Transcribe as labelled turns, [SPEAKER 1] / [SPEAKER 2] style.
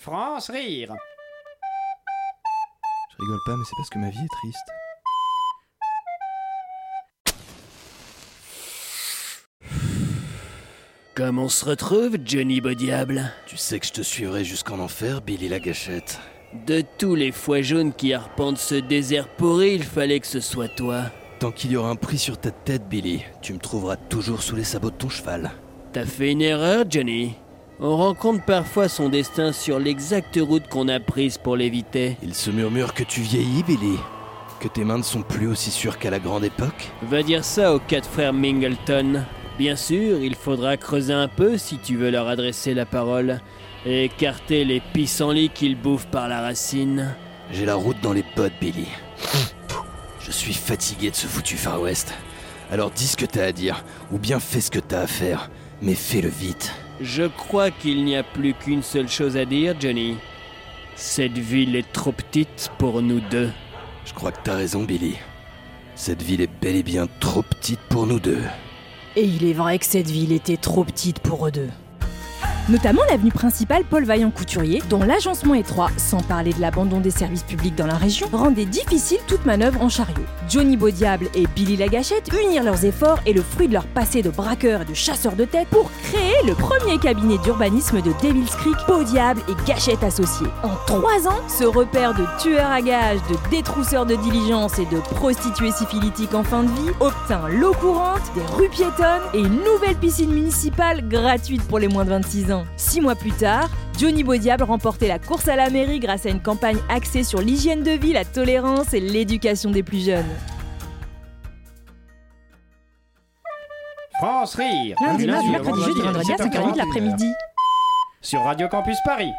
[SPEAKER 1] France rire.
[SPEAKER 2] Je rigole pas, mais c'est parce que ma vie est triste.
[SPEAKER 3] Comment on se retrouve, Johnny Bodiable
[SPEAKER 4] Tu sais que je te suivrai jusqu'en enfer, Billy la gâchette.
[SPEAKER 3] De tous les foies jaunes qui arpentent ce désert pourri, il fallait que ce soit toi.
[SPEAKER 4] Tant qu'il y aura un prix sur ta tête, Billy, tu me trouveras toujours sous les sabots de ton cheval.
[SPEAKER 3] T'as fait une erreur, Johnny. On rencontre parfois son destin sur l'exacte route qu'on a prise pour l'éviter.
[SPEAKER 4] Il se murmure que tu vieillis, Billy. Que tes mains ne sont plus aussi sûres qu'à la grande époque.
[SPEAKER 3] Va dire ça aux quatre frères Mingleton. Bien sûr, il faudra creuser un peu si tu veux leur adresser la parole et écarter les pissenlits qu'ils bouffent par la racine.
[SPEAKER 4] J'ai la route dans les bottes, Billy. Je suis fatigué de ce foutu Far West. Alors dis ce que t'as à dire, ou bien fais ce que t'as à faire, mais fais-le vite.
[SPEAKER 3] Je crois qu'il n'y a plus qu'une seule chose à dire, Johnny. Cette ville est trop petite pour nous deux.
[SPEAKER 4] Je crois que t'as raison, Billy. Cette ville est bel et bien trop petite pour nous deux.
[SPEAKER 5] Et il est vrai que cette ville était trop petite pour eux deux. Notamment l'avenue principale Paul Vaillant Couturier, dont l'agencement étroit, sans parler de l'abandon des services publics dans la région, rendait difficile toute manœuvre en chariot. Johnny Beaudiable et Billy Lagachette unirent leurs efforts et le fruit de leur passé de braqueurs et de chasseurs de tête pour créer le premier cabinet d'urbanisme de Devil's Creek, Beaudiable et Gachette Associés. En trois ans, ce repère de tueurs à gages, de détrousseurs de diligence et de prostituées syphilitiques en fin de vie obtint l'eau courante, des rues piétonnes et une nouvelle piscine municipale gratuite pour les moins de 26 ans. Six mois plus tard, Johnny Beaudiable remportait la course à la mairie grâce à une campagne axée sur l'hygiène de vie, la tolérance et l'éducation des plus jeunes.
[SPEAKER 1] France rire.
[SPEAKER 5] Lundi,
[SPEAKER 1] Du
[SPEAKER 5] mardi, mercredi, jeudi, vendredi à 5h30 de
[SPEAKER 1] 7h40.
[SPEAKER 5] l'après-midi.
[SPEAKER 1] Sur Radio Campus Paris.